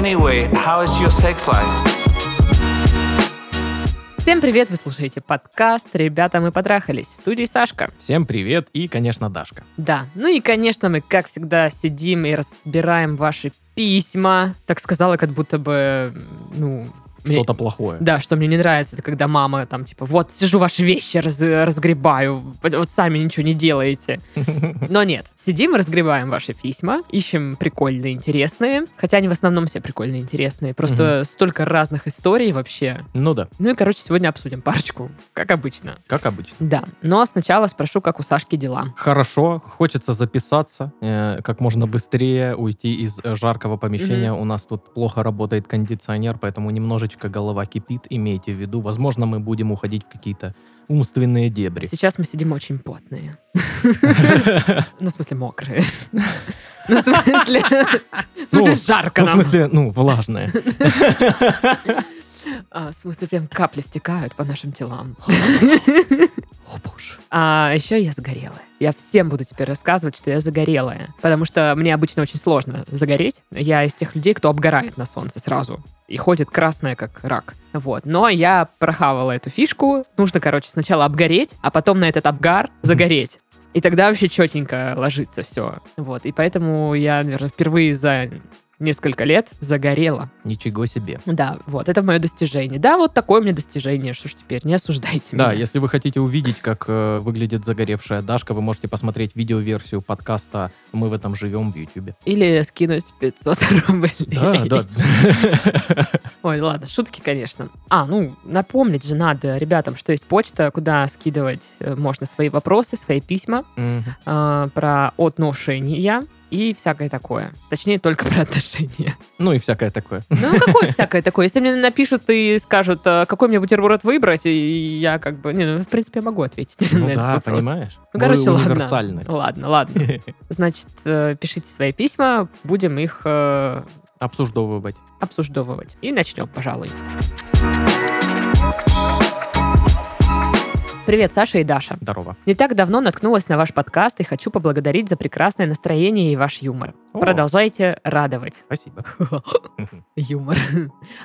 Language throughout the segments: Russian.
Anyway, how is your sex life? Всем привет, вы слушаете подкаст «Ребята, мы потрахались» в студии Сашка. Всем привет и, конечно, Дашка. Да, ну и, конечно, мы, как всегда, сидим и разбираем ваши письма. Так сказала, как будто бы, ну, Что-то плохое. Да, что мне не нравится, это когда мама там типа, вот сижу ваши вещи раз- разгребаю, вот сами ничего не делаете. Но нет, сидим, разгребаем ваши письма, ищем прикольные, интересные, хотя они в основном все прикольные, интересные, просто столько разных историй вообще. Ну да, Ну и, короче, сегодня обсудим парочку, как обычно. как обычно. Да, но сначала спрошу, как у Сашки дела. Хорошо, хочется записаться э, как можно быстрее, уйти из э, жаркого помещения. У нас тут плохо работает кондиционер, поэтому немножечко голова кипит, имейте в виду. Возможно, мы будем уходить в какие-то умственные дебри. Сейчас мы сидим очень потные. Ну, в смысле, мокрые. Ну, в смысле... В смысле, Ну, жарко Ну, в нам. смысле, ну, влажные. А, В смысле, прям капли стекают по нашим телам. О, боже. А еще я загорелая. Я всем буду теперь рассказывать, что я загорелая. Потому что мне обычно очень сложно загореть. Я из тех людей, кто обгорает на солнце сразу. И ходит красная, как рак. Вот. Но я прохавала эту фишку. Нужно, короче, сначала обгореть, а потом на этот обгар загореть. И тогда вообще четенько ложится все. Вот. И поэтому я, наверное, впервые за несколько лет загорела. Ничего себе. Да, вот, это мое достижение. Да, вот такое у меня достижение. Что ж теперь, не осуждайте Да, меня. если вы хотите увидеть, как э, выглядит загоревшая Дашка, вы можете посмотреть видеоверсию подкаста «Мы в этом живем» в Ютубе. Или скинуть 500 рублей. Да, да. Ой, ладно, шутки, конечно. А, ну, напомнить же надо ребятам, что есть почта, куда скидывать э, можно свои вопросы, свои письма э, про отношения и всякое такое. Точнее, только про отношения. Ну и всякое такое. Ну, какое всякое такое? Если мне напишут и скажут, э, какой мне бутерброд выбрать, и я как бы... Не, ну, в принципе, я могу ответить на Ну этот да, вопрос. понимаешь? Ну, короче, ладно. Ладно, ладно. Значит, э, пишите свои письма, будем их э, Обсуждовывать. обсуждовывать. И начнем, пожалуй. Привет, Саша и Даша. Здорово. Не так давно наткнулась на ваш подкаст и хочу поблагодарить за прекрасное настроение и ваш юмор. О. Продолжайте радовать. Спасибо. Юмор.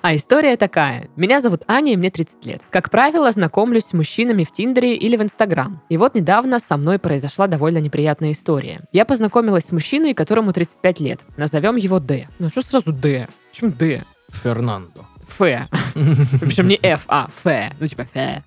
А история такая. Меня зовут Аня, и мне 30 лет. Как правило, знакомлюсь с мужчинами в Тиндере или в Инстаграм. И вот недавно со мной произошла довольно неприятная история. Я познакомилась с мужчиной, которому 35 лет. Назовем его Д. Ну что сразу Д? Почему Д? Фернандо. Ф. Причем не Ф, а Ф. Ну типа Ф.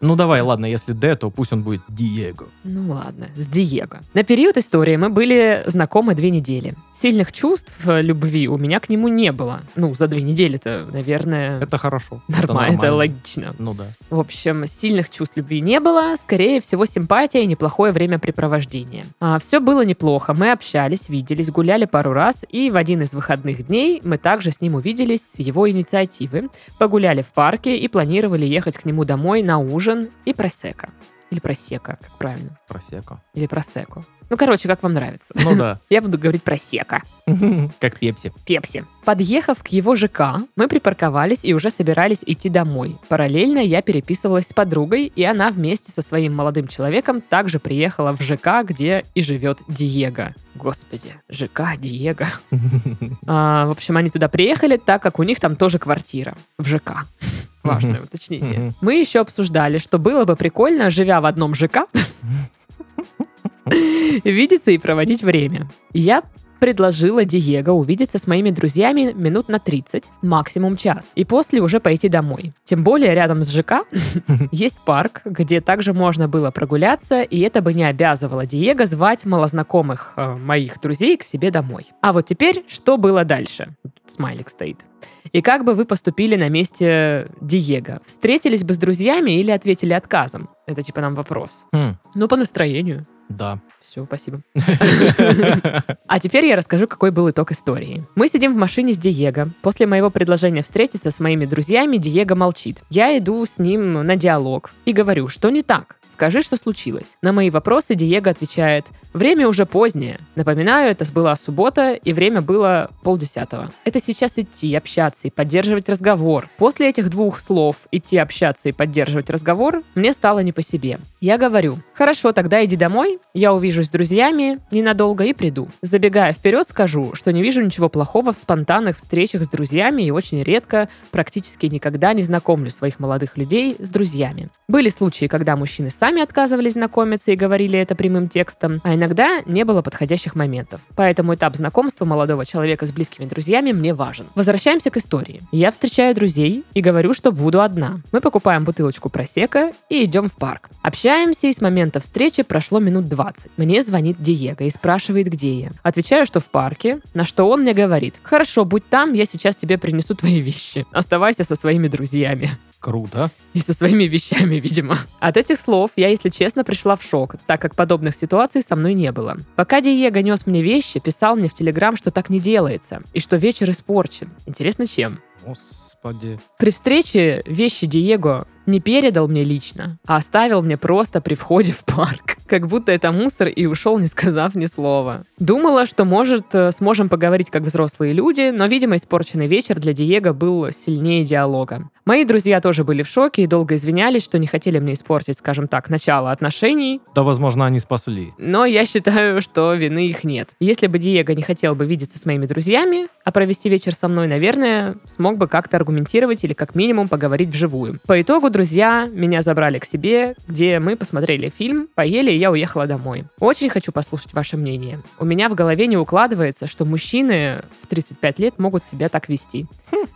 Ну давай, ладно, если Д, то пусть он будет Диего. Ну ладно, с Диего. На период истории мы были знакомы две недели. Сильных чувств э, любви у меня к нему не было. Ну, за две недели-то, наверное, Это хорошо. нормально, это логично. Ну да. В общем, сильных чувств любви не было, скорее всего, симпатия и неплохое времяпрепровождение. А, все было неплохо, мы общались, виделись, гуляли пару раз, и в один из выходных дней мы также с ним увиделись с его инициативы, погуляли в парке и планировали ехать к нему домой на ужин и просека. Или просека, как правильно? Просеко. Или просеку. Ну, короче, как вам нравится. Ну да. Я буду говорить просека. Как Пепси. Пепси. Подъехав к его ЖК, мы припарковались и уже собирались идти домой. Параллельно я переписывалась с подругой, и она вместе со своим молодым человеком также приехала в ЖК, где и живет Диего. Господи, ЖК Диего. А, в общем, они туда приехали, так как у них там тоже квартира в ЖК. Важное Мгм. уточнение. Мгм. Мы еще обсуждали, что было бы прикольно, живя в одном ЖК, видеться и проводить время. Я предложила Диего увидеться с моими друзьями минут на 30, максимум час, и после уже пойти домой. Тем более рядом с ЖК есть парк, где также можно было прогуляться, и это бы не обязывало Диего звать малознакомых э, моих друзей к себе домой. А вот теперь, что было дальше? Тут Смайлик стоит. И как бы вы поступили на месте Диего? Встретились бы с друзьями или ответили отказом? Это типа нам вопрос. Хм, Ну, по настроению. Да. Все, спасибо. А теперь я расскажу, какой был итог истории. Мы сидим в машине с Диего. После моего предложения встретиться с моими друзьями, Диего молчит. Я иду с ним на диалог и говорю, что не так. Скажи, что случилось. На мои вопросы Диего отвечает, время уже позднее. Напоминаю, это была суббота, и время было полдесятого. Это сейчас идти, общаться и поддерживать разговор. После этих двух слов «идти, общаться и поддерживать разговор» мне стало не по себе. Я говорю, хорошо, тогда иди домой, я увижусь с друзьями ненадолго и приду. Забегая вперед, скажу, что не вижу ничего плохого в спонтанных встречах с друзьями и очень редко, практически никогда не знакомлю своих молодых людей с друзьями. Были случаи, когда мужчины сами отказывались знакомиться и говорили это прямым текстом, а иногда не было подходящих моментов. Поэтому этап знакомства молодого человека с близкими друзьями мне важен. Возвращаемся к истории. Я встречаю друзей и говорю, что буду одна. Мы покупаем бутылочку просека и идем в парк. Общаемся, и с момента встречи прошло минут 20. Мне звонит Диего и спрашивает, где я. Отвечаю, что в парке, на что он мне говорит, хорошо, будь там, я сейчас тебе принесу твои вещи. Оставайся со своими друзьями. Круто. И со своими вещами, видимо. От этих слов я, если честно, пришла в шок, так как подобных ситуаций со мной не было. Пока Диего нес мне вещи, писал мне в Телеграм, что так не делается, и что вечер испорчен. Интересно, чем? Господи. При встрече вещи Диего не передал мне лично, а оставил мне просто при входе в парк. Как будто это мусор и ушел, не сказав ни слова. Думала, что, может, э, сможем поговорить как взрослые люди, но, видимо, испорченный вечер для Диего был сильнее диалога. Мои друзья тоже были в шоке и долго извинялись, что не хотели мне испортить, скажем так, начало отношений, Да, возможно, они спасли. но я считаю, что вины их нет. Если бы Диего не хотел бы видеться с моими друзьями, а провести вечер со мной, наверное, смог бы как-то аргументировать или как минимум поговорить вживую. По итогу друзья меня забрали к себе, где мы посмотрели фильм, поели, и я уехала домой. Очень хочу послушать ваше мнение. У меня в голове не укладывается, что мужчины в 35 лет могут себя так вести.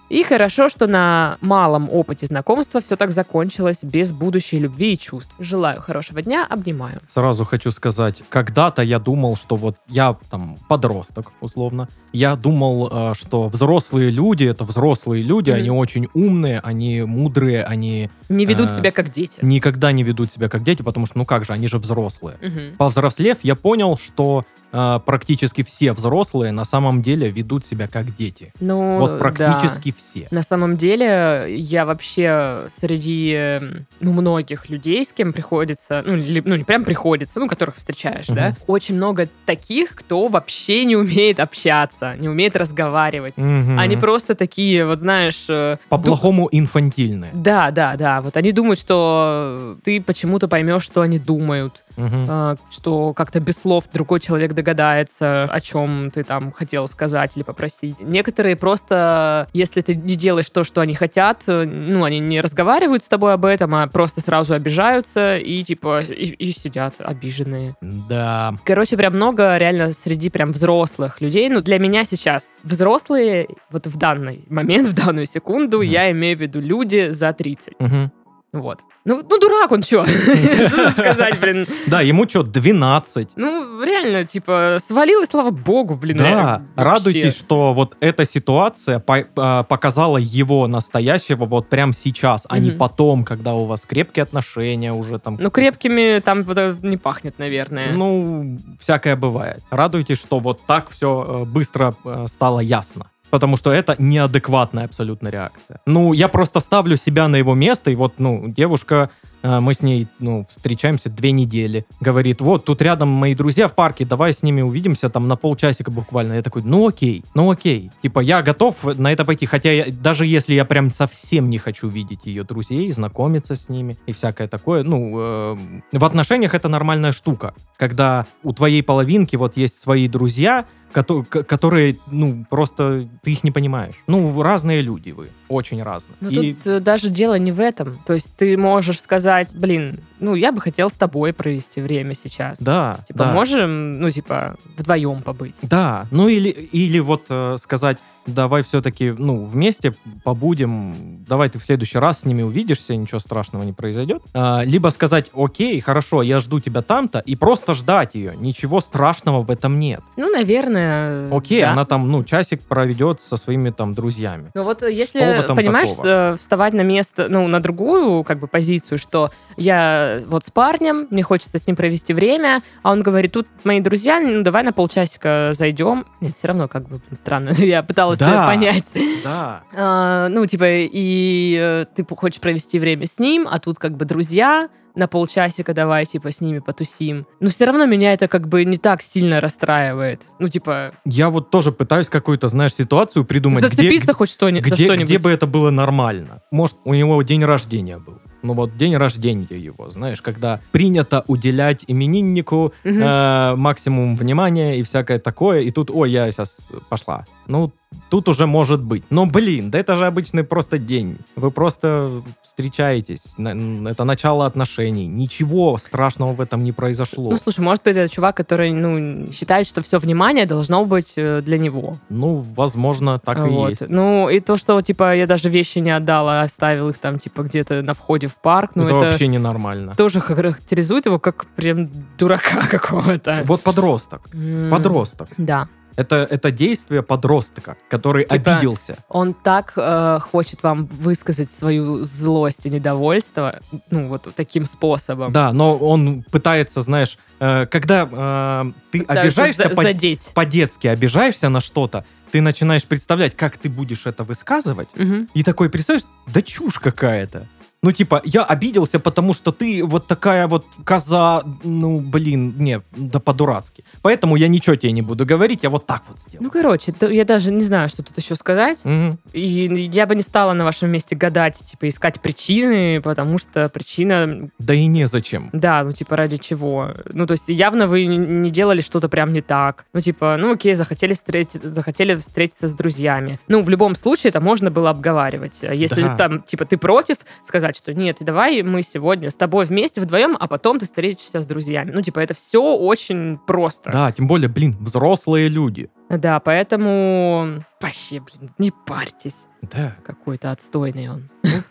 И хорошо, что на малом опыте знакомства все так закончилось без будущей любви и чувств. Желаю хорошего дня, обнимаю. Сразу хочу сказать, когда-то я думал, что вот я там подросток, условно, я думал, э, что взрослые люди, это взрослые люди, Мгм. они очень умные, они мудрые, они Не ведут Э, себя как дети. никогда не ведут себя как дети, потому что, ну как же, они же взрослые. Мгм. Повзрослев, я понял, что э, практически все взрослые на самом деле ведут себя как дети. Ну, вот да. практически все. На самом деле, я вообще среди ну, многих людей, с кем приходится, ну, ли- ну, не прям приходится, ну, которых встречаешь, да, Мгм. очень много таких, кто вообще не умеет общаться, не умеет разговаривать. Мгм. Они просто такие, вот знаешь... э, ду- По-плохому инфантильные. Да, да, да. Вот они думают, что ты почему-то поймешь, что они думают, э, что как-то без слов другой человек догадается, о чем ты там хотел сказать или попросить. Некоторые просто, если ты не делаешь то, что они хотят, э, ну, они не разговаривают с тобой об этом, а просто сразу обижаются и типа и, и сидят обиженные. Да. Короче, прям много реально среди прям взрослых людей. Ну, для меня сейчас взрослые, вот в данный момент, в данную секунду, Мгм. я имею в виду люди за 30. Мгм. Вот. Ну, ну дурак он, чё? Что сказать, блин? Да, ему что, 12? Ну, реально, типа, свалил, и слава богу, блин. Да, вообще. радуйтесь, что вот эта ситуация а, показала его настоящего вот прямо сейчас, а не потом, когда у вас крепкие отношения уже там. Ну, крепкими там вот не пахнет, наверное. Ну, всякое бывает. Радуйтесь, что вот так все быстро э, стало ясно. Потому что это неадекватная абсолютно реакция. Ну, я просто ставлю себя на его место, и вот, ну, девушка, э, мы с ней, ну, встречаемся две недели, говорит, вот, тут рядом мои друзья в парке, давай с ними увидимся там на полчасика буквально. Я такой, ну окей, ну окей. Типа, я готов на это пойти, хотя я- даже если я прям совсем не хочу видеть ее друзей, знакомиться с ними и всякое такое, ну, э, в отношениях это нормальная штука, когда у твоей половинки вот есть свои друзья, которые, ну, просто ты их не понимаешь. Ну, разные люди вы, очень разные. Ну, И- тут э, даже дело не в этом. То есть ты можешь сказать, блин, ну, я бы хотел с тобой провести время сейчас. да, Типа, да. можем, ну, типа, вдвоем побыть. Да, ну или, или вот э, сказать, давай все-таки, ну, вместе побудем, давай ты в следующий раз с ними увидишься, ничего страшного не произойдет. А, либо сказать, окей, хорошо, я жду тебя там-то, и просто ждать ее, ничего страшного в этом нет. Ну, наверное, Окей, да. она там, ну, часик проведет со своими там друзьями. Ну вот э, если, понимаешь, такого? э, вставать на место, ну, на другую, как бы, позицию, что я вот с парнем, мне хочется с ним провести время, а он говорит, тут мои друзья, ну, давай на полчасика зайдем. Нет, все равно, как бы, странно. Я пыталась пытался Да. понять. Да. А, ну, типа, и э, ты хочешь провести время с ним, а тут как бы друзья на полчасика давай, типа, с ними потусим. Но все равно меня это как бы не так сильно расстраивает. Ну, типа, Я вот тоже пытаюсь какую-то, знаешь, ситуацию придумать, где, зацепиться хоть что-нибудь за где, что-нибудь. где бы это было нормально. Может, у него день рождения был. Ну вот день рождения его, знаешь, когда принято уделять имениннику Мгм. э, максимум внимания и всякое такое, и тут, ой, я сейчас пошла. Ну, тут уже может быть. Но, блин, да это же обычный просто день. Вы просто встречаетесь. Это начало отношений. Ничего страшного в этом не произошло. Ну, слушай, может быть, это чувак, который, ну, считает, что все внимание должно быть э, для него. Ну, возможно, так и вот. есть. Ну, и то, что, типа, я даже вещи не отдала, а оставил их там, типа, где-то на входе в парк, ну, это, это, вообще ненормально. тоже характеризует его как прям дурака какого-то. Вот подросток. М, Подросток. Да. Это, это действие подростка, который Типа- обиделся. Он так э, хочет вам высказать свою злость и недовольство, ну, вот таким способом. Да, но он пытается, знаешь, э, когда э, ты Пытается обижаешься за- по- задеть. по-детски, обижаешься на что-то, ты начинаешь представлять, как ты будешь это высказывать, Мгм. и такой, представляешь, да чушь какая-то. Ну, типа, я обиделся, потому что ты вот такая вот коза, ну, блин, не, да по-дурацки. Поэтому я ничего тебе не буду говорить, я вот так вот сделаю. Ну, короче, я даже не знаю, что тут еще сказать. Мгм. И я бы не стала на вашем месте гадать, типа, искать причины, потому что причина, Да и незачем. да, ну, типа, ради чего? Ну, то есть явно вы не делали что-то прям не так. Ну, типа, ну, окей, захотели, встретить, захотели встретиться с друзьями. Ну, в любом случае это можно было обговаривать. А Если Да. там, типа, ты против, сказать, что нет, давай мы сегодня с тобой вместе вдвоем, а потом ты встретишься с друзьями. Ну, типа, это все очень просто. Да, тем более, блин, взрослые люди. Да, поэтому вообще, блин, не парьтесь. Да. Какой-то отстойный он.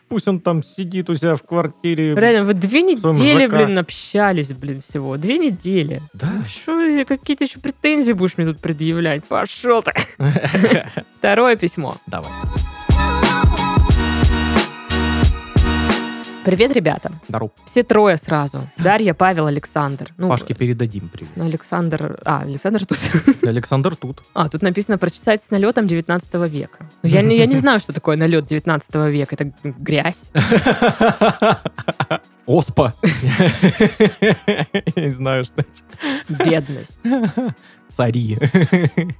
Пусть он там сидит у себя в квартире. Реально, вы две недели, ЖК. блин, общались, блин, всего. Две недели. Да. Что, какие-то еще претензии будешь мне тут предъявлять? Пошел ты. Второе письмо. Давай. Привет, ребята. Здорово. Все трое сразу. Дарья, Павел, Александр. Ну, Пашке передадим привет. ну, Александр... А, Александр тут. Александр тут. А, тут написано «Прочитайте с налетом 19 века». Ну, Я, не- я не знаю, что такое налет 19 века. Это грязь. Оспа. Я не знаю, что. Бедность. Цари.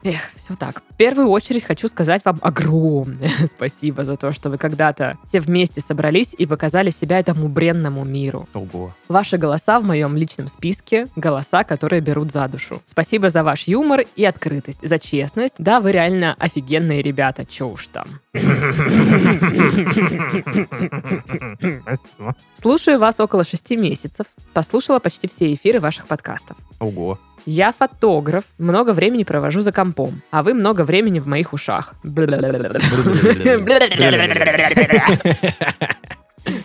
Эх, все так. В первую очередь хочу сказать вам огромное спасибо за то, что вы когда-то все вместе собрались и показали себя этому бренному миру. Ого. Ваши голоса в моем личном списке — голоса, которые берут за душу. Спасибо за ваш юмор и открытость, за честность. Да, вы реально офигенные ребята, чё уж там. Слушаю вас около шести месяцев. Послушала почти все эфиры ваших подкастов. Ого. Я фотограф, много времени провожу за компом, а вы много времени в моих ушах.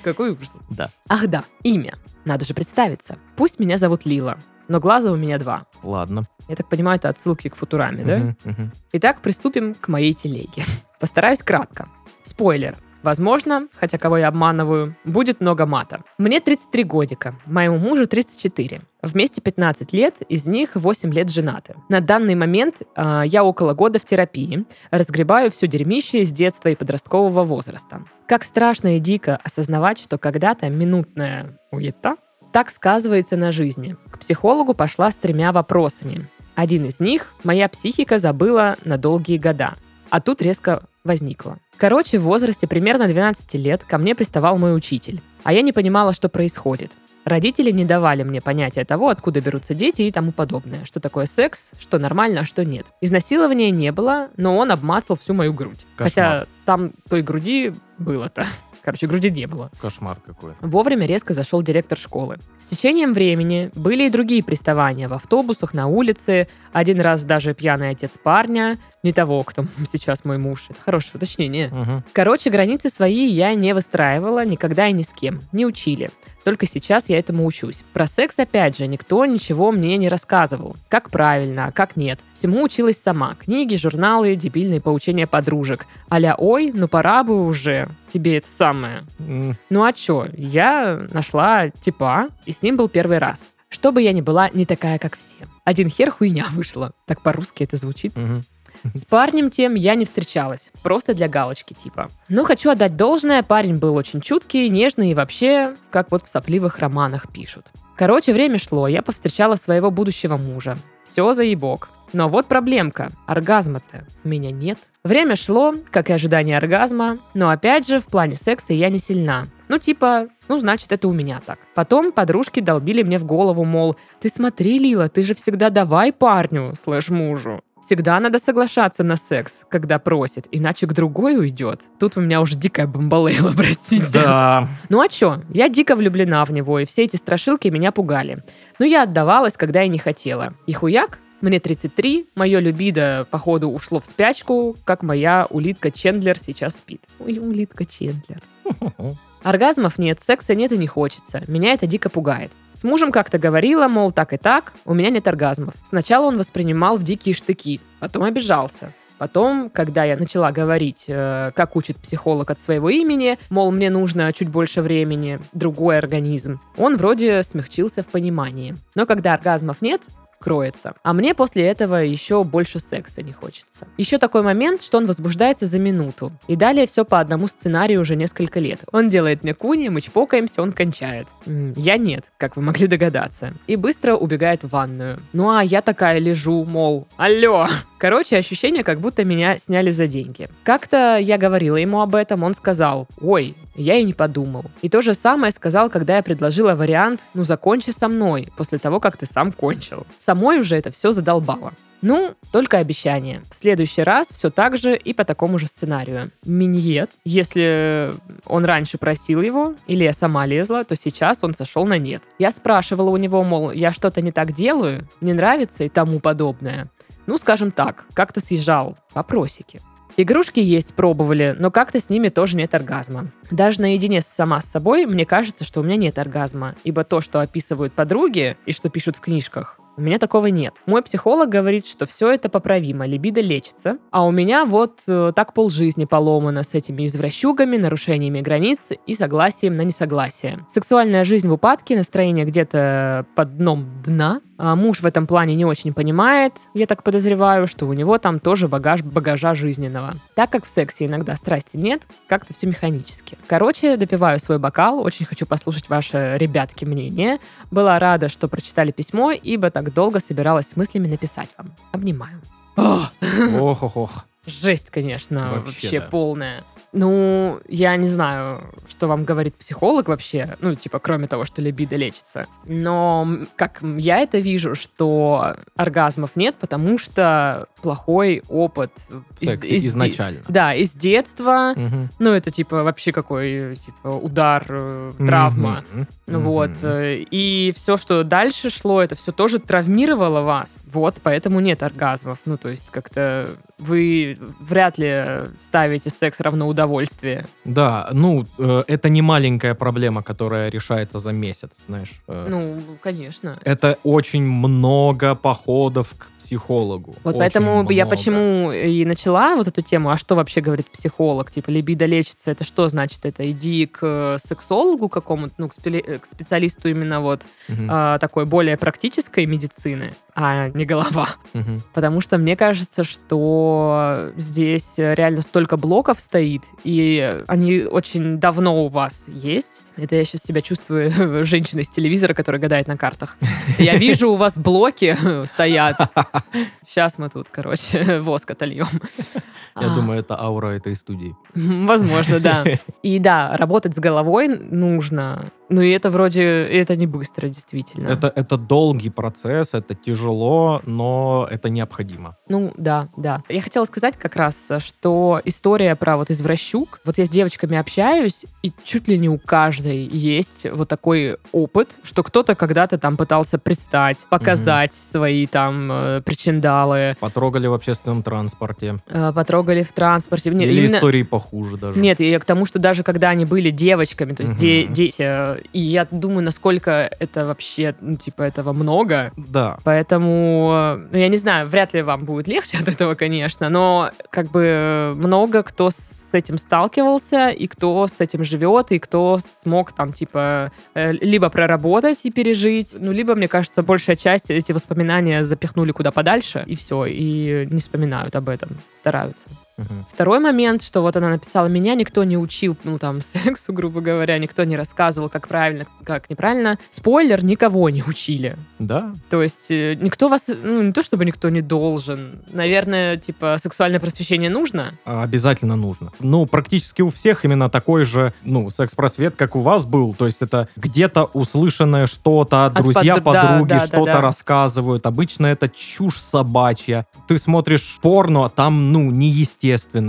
Какой ужас. Да. Ах да, имя. Надо же представиться. Пусть меня зовут Лила, но глаза у меня два. Ладно. Я так понимаю, это отсылки к Футураме, да? Итак, приступим к моей телеге. Постараюсь кратко. Спойлер. Возможно, хотя кого я обманываю, будет много мата. Мне 33 годика, моему мужу 34. Вместе 15 лет, из них 8 лет женаты. На данный момент а, я около года в терапии, разгребаю все дерьмище из детства и подросткового возраста. Как страшно и дико осознавать, что когда-то минутная уета так сказывается на жизни. К психологу пошла с тремя вопросами. Один из них моя психика забыла на долгие года, а тут резко возникла. Короче, в возрасте примерно 12 лет ко мне приставал мой учитель, а я не понимала, что происходит. Родители не давали мне понятия того, откуда берутся дети и тому подобное. Что такое секс, что нормально, а что нет. Изнасилования не было, но он обмацал всю мою грудь. Кошмар. Хотя там той груди было-то. Короче, груди не было. Кошмар какой. Вовремя резко зашел директор школы. С течением времени были и другие приставания в автобусах, на улице. Один раз даже пьяный отец парня, не того, кто сейчас мой муж. Это хорошее уточнение. Мгм. Короче, границы свои я не выстраивала никогда и ни с кем. Не учили. Только сейчас я этому учусь. Про секс, опять же, никто ничего мне не рассказывал. Как правильно, а как нет. Всему училась сама. Книги, журналы, дебильные поучения подружек. Аля, ой, ну пора бы уже тебе это самое. М, Ну а чё, я нашла типа, и с ним был первый раз. Чтобы я не была не такая, как все. Один хер хуйня вышла. Так по-русски это звучит. мгм. С парнем тем я не встречалась, просто для галочки типа. Но хочу отдать должное, парень был очень чуткий, нежный и вообще, как вот в сопливых романах пишут. Короче, время шло, я повстречала своего будущего мужа. Все заебок. Но вот проблемка. Оргазма-то у меня нет. Время шло, как и ожидание оргазма, но опять же, в плане секса я не сильна. Ну, типа, ну, значит, это у меня так. Потом подружки долбили мне в голову, мол, ты смотри, Лила, ты же всегда давай парню, слэш мужу. Всегда надо соглашаться на секс, когда просит, иначе к другой уйдет. Тут у меня уже дикая бомбалейла, простите. Да. Ну а чё? Я дико влюблена в него, и все эти страшилки меня пугали. Но я отдавалась, когда я не хотела. И хуяк, мне 33, мое любидо, походу, ушло в спячку, как моя улитка Чендлер сейчас спит. Ой, улитка Чендлер. Оргазмов нет, секса нет и не хочется. Меня это дико пугает. С мужем как-то говорила, мол, так и так, у меня нет оргазмов. Сначала он воспринимал в дикие штыки, потом обижался. Потом, когда я начала говорить, э, как учит психолог от своего имени, мол, мне нужно чуть больше времени, другой организм, он вроде смягчился в понимании. Но когда оргазмов нет, кроется. А мне после этого еще больше секса не хочется. Еще такой момент, что он возбуждается за минуту. И далее все по одному сценарию уже несколько лет. Он делает мне куни, мы чпокаемся, он кончает. Я нет, как вы могли догадаться. И быстро убегает в ванную. Ну а я такая лежу, мол, алло. Короче, ощущение, как будто меня сняли за деньги. Как-то я говорила ему об этом, он сказал, ой, я и не подумал. И то же самое сказал, когда я предложила вариант, ну закончи со мной, после того, как ты сам кончил. Самой уже это все задолбало. Ну, только обещание. В следующий раз все так же и по такому же сценарию. Миньет, если он раньше просил его, или я сама лезла, то сейчас он сошел на нет. Я спрашивала у него, мол, я что-то не так делаю, не нравится и тому подобное. Ну, скажем так, как-то съезжал. Вопросики. Игрушки есть пробовали, но как-то с ними тоже нет оргазма. Даже наедине сама с собой мне кажется, что у меня нет оргазма, ибо то, что описывают подруги и что пишут в книжках, у меня такого нет. Мой психолог говорит, что все это поправимо, либидо лечится, а у меня вот э, так полжизни поломано с этими извращугами, нарушениями границ и согласием на несогласие. Сексуальная жизнь в упадке, настроение где-то под дном дна, муж в этом плане не очень понимает, я так подозреваю, что у него там тоже багаж багажа жизненного. Так как в сексе иногда страсти нет, как-то все механически. Короче, допиваю свой бокал, очень хочу послушать ваше, ребятки, мнение. Была рада, что прочитали письмо, ибо так долго собиралась с мыслями написать вам. Обнимаю. Ох, Ох, ох, ох. Жесть, конечно, Вообще, вообще, да. полная. Ну, я не знаю, что вам говорит психолог вообще, ну, типа, кроме того, что либидо лечится. Но как я это вижу, что оргазмов нет, потому что плохой опыт. В сексе де- изначально. Да, из детства. Мгм. Ну, это, типа, вообще какой, типа, удар, э, травма. Мгм. Ну Вот. Мгм. э, И все, что дальше шло, это все тоже травмировало вас. Вот, поэтому нет оргазмов. Ну, то есть как-то вы вряд ли ставите секс равно удовольствие. Да, ну, э, это не маленькая проблема, которая решается за месяц, знаешь. э. Ну, конечно. Это очень много походов к психологу. Вот поэтому я много. почему и начала вот эту тему, а что вообще говорит психолог? Типа, либидо лечится, это что значит? Это иди к э, сексологу какому-то, ну, к, спеле- э, к специалисту именно вот Мгм, а, такой более практической медицины, а не голова. мгм. Потому что мне кажется, что здесь реально столько блоков стоит, и они очень давно у вас есть. Это я сейчас себя чувствую женщиной с телевизора, которая гадает на картах. Я вижу, у вас блоки стоят. Сейчас мы тут, короче, воск отольем. Я А, думаю, это аура этой студии. Возможно, да. И да, работать с головой нужно. Ну и это вроде, это не быстро, действительно. Это, это долгий процесс, это тяжело, но это необходимо. Ну, да, да. Я хотела сказать как раз, что история про вот извращук, вот я с девочками общаюсь, и чуть ли не у каждой есть вот такой опыт, что кто-то когда-то там пытался предстать, показать свои там э, причиндалы, Потрогали в общественном транспорте. э, потрогали в транспорте. Не, Или именно- истории похуже даже. Нет, я к тому, что даже когда они были девочками, то есть де- Мгм. дети, э, и я думаю, насколько это вообще, ну, типа, этого много, Да. Поэтому, э, ну, я не знаю, вряд ли вам будет легче от этого, конечно, но как бы э, много кто с с этим сталкивался, и кто с этим живет, и кто смог там, типа, э, либо проработать и пережить, ну, либо, мне кажется, большая часть эти воспоминания запихнули куда подальше, и все, и не вспоминают об этом, стараются. Мгм. Второй момент, что вот она написала, меня никто не учил, ну, там, сексу, грубо говоря, никто не рассказывал, как правильно, как неправильно. Спойлер, никого не учили. Да, То есть э, никто вас, ну, не то чтобы никто не должен. Наверное, типа, сексуальное просвещение нужно. обязательно нужно. Ну, практически у всех именно такой же, ну, секс-просвет, как у вас был. То есть это где-то услышанное что-то, От друзья, под- да, подруги да, да, что-то да. рассказывают. Обычно это чушь собачья. Ты смотришь порно, а там, ну, неестественно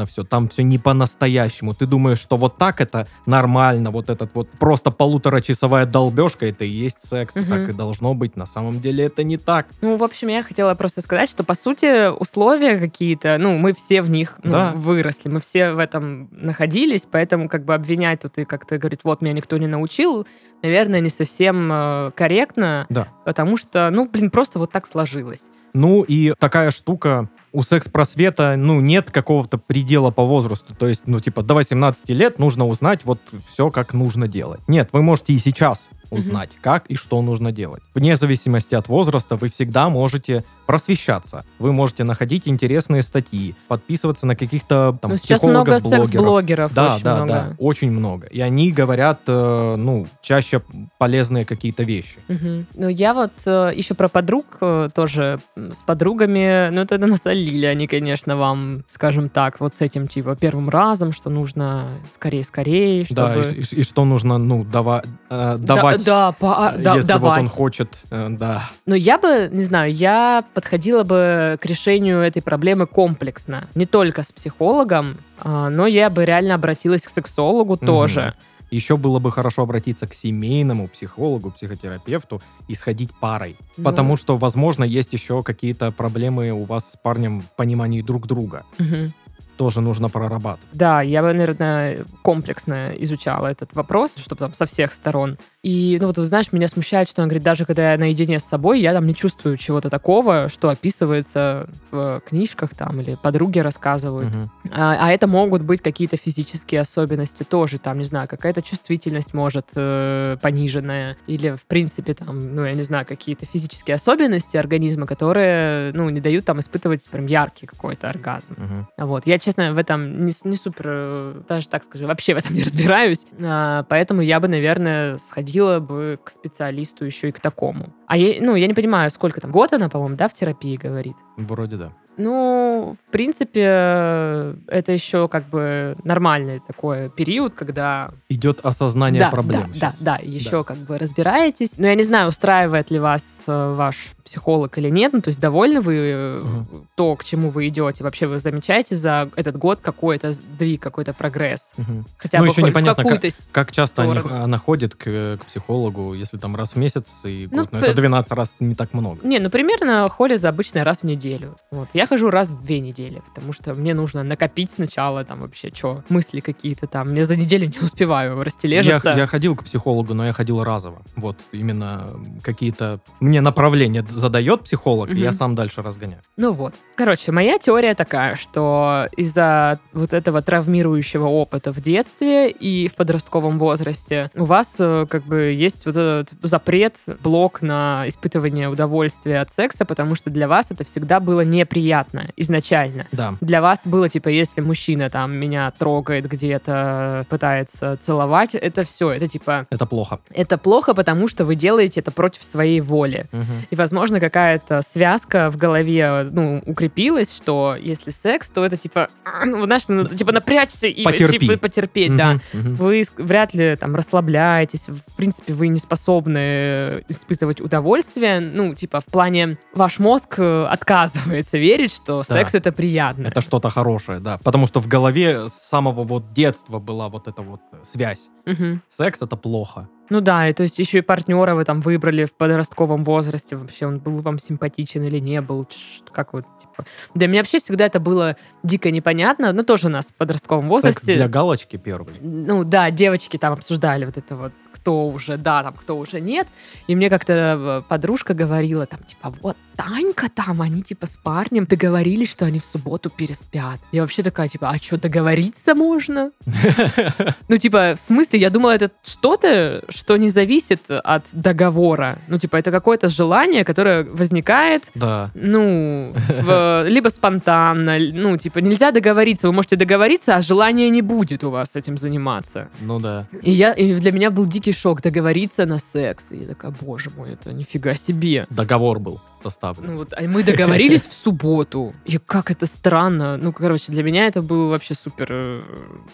все, там все не по-настоящему. Ты думаешь, что вот так это нормально, вот этот вот просто полуторачасовая долбежка, это и есть секс, Мгм. так и должно быть. На самом деле это не так. Ну, в общем, я хотела просто сказать, что, по сути, условия какие-то, ну, мы все в них ну, Да. выросли, мы все в этом находились, поэтому как бы обвинять тут и как-то говорить, вот, меня никто не научил, наверное, не совсем э, корректно, Да. потому что, ну, блин, просто вот так сложилось. Ну и такая штука, у секс-просвета, ну, нет какого-то предела по возрасту. То есть, ну, типа, до 18 лет нужно узнать вот все, как нужно делать. Нет, вы можете и сейчас узнать, как и что нужно делать. Вне зависимости от возраста вы всегда можете просвещаться. Вы можете находить интересные статьи, подписываться на каких-то там Ну, сейчас много секс-блогеров, Да, очень да, много. да, очень много. И они говорят, э, ну, чаще полезные какие-то вещи. Мгм. Ну, я вот еще про подруг э, тоже с подругами, ну, это насолили они, конечно, вам, скажем так, вот с этим, типа, первым разом, что нужно скорее-скорее, чтобы... Да, и, и- и что нужно, ну, дава- э, Да, давать да, по- а, да, если давать. вот он хочет, э, да. Но я бы, не знаю, я подходила бы к решению этой проблемы комплексно. Не только с психологом, а, но я бы реально обратилась к сексологу Мгм. тоже. Еще было бы хорошо обратиться к семейному психологу, психотерапевту и сходить парой. Ну. Потому что, возможно, есть еще какие-то проблемы у вас с парнем в понимании друг друга. Мгм. Тоже нужно прорабатывать. Да, я бы, наверное, комплексно изучала этот вопрос, чтобы там со всех сторон. И, ну вот, знаешь, меня смущает, что он говорит, даже когда я наедине с собой, я там не чувствую чего-то такого, что описывается в книжках там или подруги рассказывают. Мгм. А, а это могут быть какие-то физические особенности тоже, там, не знаю, какая-то чувствительность может э, пониженная, или, в принципе, там, ну, я не знаю, какие-то физические особенности организма, которые, ну, не дают там испытывать прям яркий какой-то оргазм. Мгм. Вот. Я, честно, в этом не, не супер, э, даже так скажу, вообще в этом не разбираюсь. А, поэтому я бы, наверное, сходила бы к специалисту еще и к такому. А я, ну, я не понимаю, сколько там, год она, по-моему, да, в терапии говорит? Вроде да. Ну, в принципе, э, это еще как бы нормальный такой период, когда... Идет осознание да, проблем да, сейчас. да, да, еще как бы разбираетесь. Но я не знаю, устраивает ли вас э, ваш психолог или нет. Ну, то есть довольны вы э, Мгм. то, к чему вы идете? Вообще вы замечаете за этот год какой-то сдвиг, какой-то прогресс? Мгм. Хотя Ну, бы еще хоть в непонятно, какую-то Как часто они- она ходит к, к психологу, если там раз в месяц и Ну, год? Ну, п- это 12 раз не так много. Не, ну примерно ходят обычно раз в неделю. Вот. Я хожу раз в две недели, потому что мне нужно накопить сначала там вообще что, мысли какие-то там. Я за неделю не успеваю Я, растележиться. я ходил к психологу, но я ходил разово. Вот именно какие-то мне направления задает психолог, и я сам дальше разгоняю. Ну вот. Короче, моя теория такая, что из-за вот этого травмирующего опыта в детстве и в подростковом возрасте у вас э, как бы есть вот этот запрет, блок на испытывание удовольствия от секса, потому что для вас это всегда было неприятно изначально. Да. Для вас было, типа, если мужчина там меня трогает где-то, пытается целовать, это все, это типа, Это плохо. это плохо, потому что вы делаете это против своей воли. Мгм. И, возможно, какая-то связка в голове, ну, укрепилась, что если секс, то это типа, ну, знаешь, надо, типа напрячься и Потерпи. типа, потерпеть, да. Мгм. Мгм. Вы вряд ли там расслабляетесь, в принципе, вы не способны испытывать удовольствие, ну, типа, в плане ваш мозг э, отказывается верить, что Да. секс это приятно. Это что-то хорошее, да. Потому что в голове с самого вот детства была вот эта вот э, связь. Мгм. Секс это плохо. Ну да, и то есть еще и партнера вы там выбрали в подростковом возрасте, вообще он был вам симпатичен или не был, как вот, типа... Для меня вообще всегда это было дико непонятно, но тоже у нас в подростковом возрасте... Секс для галочки первый. Ну да, девочки там обсуждали вот это вот, кто уже да, там, кто уже нет. И мне как-то э, подружка говорила, там, типа, вот, Танька там, они типа с парнем договорились, что они в субботу переспят. Я вообще такая, типа, а что, договориться можно? Ну, типа, в смысле, я думала, это что-то, что не зависит от договора. Ну, типа, это какое-то желание, которое возникает Да. ну, в- либо спонтанно, ну, типа, нельзя договориться, вы можете договориться, а желания не будет у вас этим заниматься. Ну да. И, я, и для меня был дикий шок договориться на секс. И я такая, боже мой, это нифига себе. Договор был составлен. Ну вот, а мы договорились в субботу. И как это странно. Ну, короче, для меня это было вообще супер э,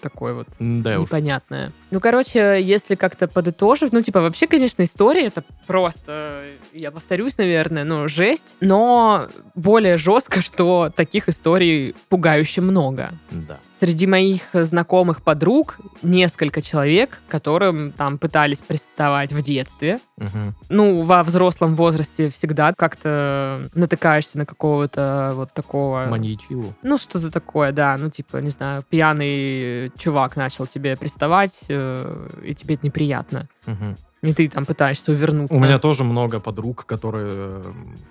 такое вот Да уж. непонятное. Ну, короче, если как-то подытожив, ну, типа, вообще, конечно, история это просто, я повторюсь, наверное, ну, жесть, но более жестко, что таких историй пугающе много. Да. Среди моих знакомых подруг несколько человек, которым там пытались приставать в детстве. Мгм. Ну, во взрослом возрасте всегда как-то натыкаешься на какого-то вот такого... Маньячилу. Ну, что-то такое, да. Ну, типа, не знаю, пьяный чувак начал тебе приставать, э, и тебе это неприятно. Мгм. И ты там пытаешься увернуться. У меня тоже много подруг, которые э,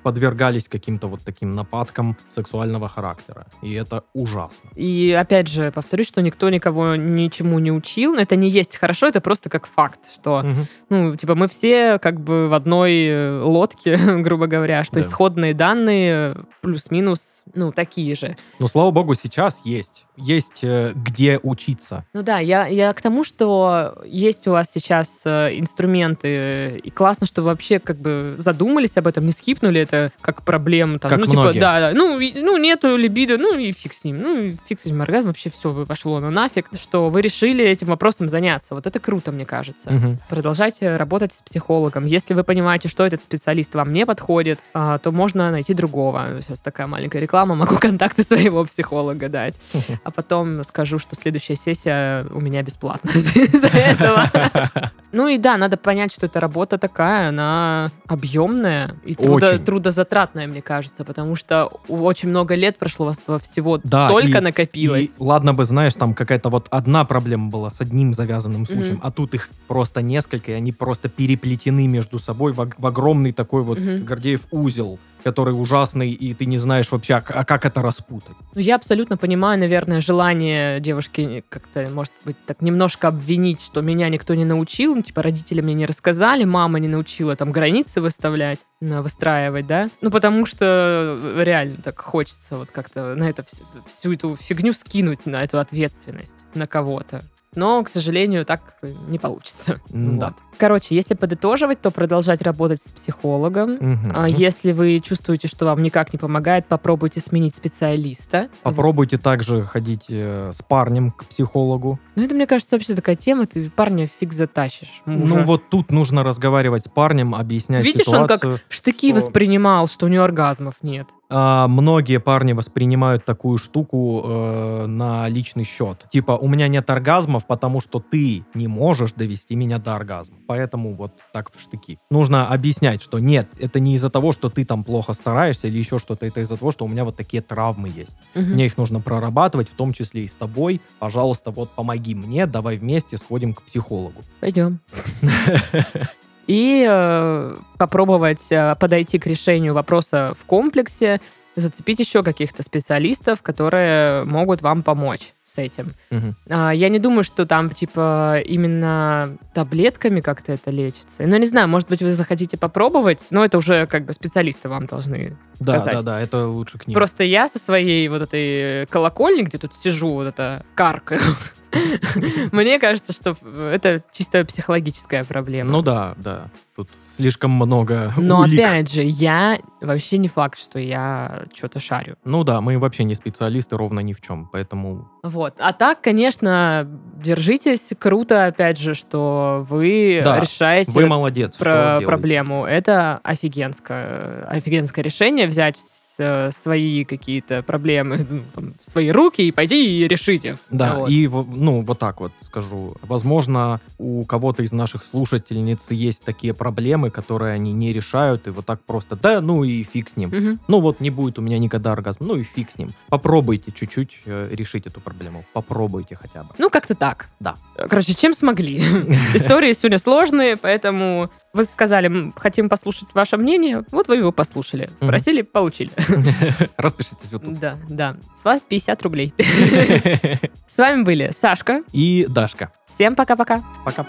подвергались каким-то вот таким нападкам сексуального характера. И это ужасно. И опять же, повторюсь, что никто никого ничему не учил. Это не есть хорошо, это просто как факт, что, Мгм. ну, типа, мы все как бы в одной э, лодке, грубо говоря, что Да. исходные данные плюс-минус, ну, такие же. Но слава богу, сейчас есть. Есть э, где учиться. Ну да, я, я к тому, что есть у вас сейчас э, инструменты, э, и классно, что вы вообще как бы задумались об этом, не скипнули это как проблему. Там, Как ну, типа, многие. да, да, ну, и- ну, нету либидо, ну, и фиг с ним. Ну, и фиг с этим оргазм, вообще все пошло ну нафиг. Что вы решили этим вопросом заняться. Вот это круто, мне кажется. Мгм. Продолжайте работать с психологом. Если вы понимаете, что этот специалист вам не подходит, а, то можно найти другого. Сейчас такая маленькая реклама, могу контакты своего психолога дать. А потом скажу, что следующая сессия у меня бесплатна из-за этого. Ну и да, надо понять, что эта работа такая, она объемная и трудо- трудозатратная, мне кажется, потому что очень много лет прошло, у вас всего Да, столько и- накопилось. И ладно бы, знаешь, там какая-то вот одна проблема была с одним завязанным случаем, Мгм. а тут их просто несколько, и они просто переплетены между собой в, в огромный такой вот Мгм. Гордеев узел, который ужасный, и ты не знаешь вообще, а, а как это распутать. Ну, я абсолютно понимаю, наверное, желание девушки как-то, может быть, так немножко обвинить, что меня никто не научил, ну, типа, родители мне не рассказали, мама не научила там границы выставлять, выстраивать, да? Ну, потому что э, реально так хочется вот как-то на это всю, всю эту фигню скинуть, на эту ответственность на кого-то. Но, к сожалению, так не получится. М-да. Вот. Короче, если подытоживать, то продолжать работать с психологом, Мгм. а если вы чувствуете, что вам никак не помогает, попробуйте сменить специалиста. Попробуйте также ходить э, с парнем к психологу. Ну, это, мне кажется, вообще такая тема, ты парня фиг затащишь. мужа. Ну вот тут нужно разговаривать с парнем, объяснять Видишь, он как ситуацию. в штыки что- воспринимал, что у него оргазмов нет. А, многие парни воспринимают такую штуку э, на личный счет. Типа, у меня нет оргазмов, потому что ты не можешь довести меня до оргазма. Поэтому вот так в штыки. Нужно объяснять, что нет, это не из-за того, что ты там плохо стараешься или еще что-то, это из-за того, что у меня вот такие травмы есть. Мгм. Мне их нужно прорабатывать, в том числе и с тобой. Пожалуйста, вот помоги мне, давай вместе сходим к психологу. Пойдем. И э, попробовать э, подойти к решению вопроса в комплексе, зацепить еще каких-то специалистов, которые могут вам помочь с этим. Мгм. А, Я не думаю, что там, типа, именно таблетками как-то это лечится. Ну, не знаю, может быть, вы захотите попробовать, но это уже как бы специалисты вам должны Да, сказать. да, да, это лучше к ним. Просто я со своей вот этой колокольни, где тут сижу, вот это каркаю, мне кажется, что это чисто психологическая проблема. Ну да, да. Тут слишком много Но улик. опять же, я вообще не факт, что я что-то шарю. Ну да, мы вообще не специалисты ровно ни в чем, поэтому... Вот. А так, конечно, держитесь. Круто, опять же, что вы Да, решаете Вы молодец, про проблему. Это офигенское, офигенское решение взять э, свои какие-то проблемы ну, там, в свои руки и пойти и решить их. Да, Вот. и ну вот так вот скажу. Возможно, у кого-то из наших слушательниц есть такие проблемы, которые они не решают, и вот так просто, да, ну и фиг с ним. Мгм. Ну вот не будет у меня никогда оргазма, ну и фиг с ним. Попробуйте чуть-чуть э, решить эту проблему. Попробуйте хотя бы. Ну, как-то так. Да. Короче, чем смогли. Истории сегодня сложные, поэтому Вы сказали, «М, хотим послушать ваше мнение, вот вы его послушали. Просили, получили. Распишитесь вот тут. Да, да. С вас 50 рублей. С вами были Сашка. И Дашка. Всем пока-пока. Пока.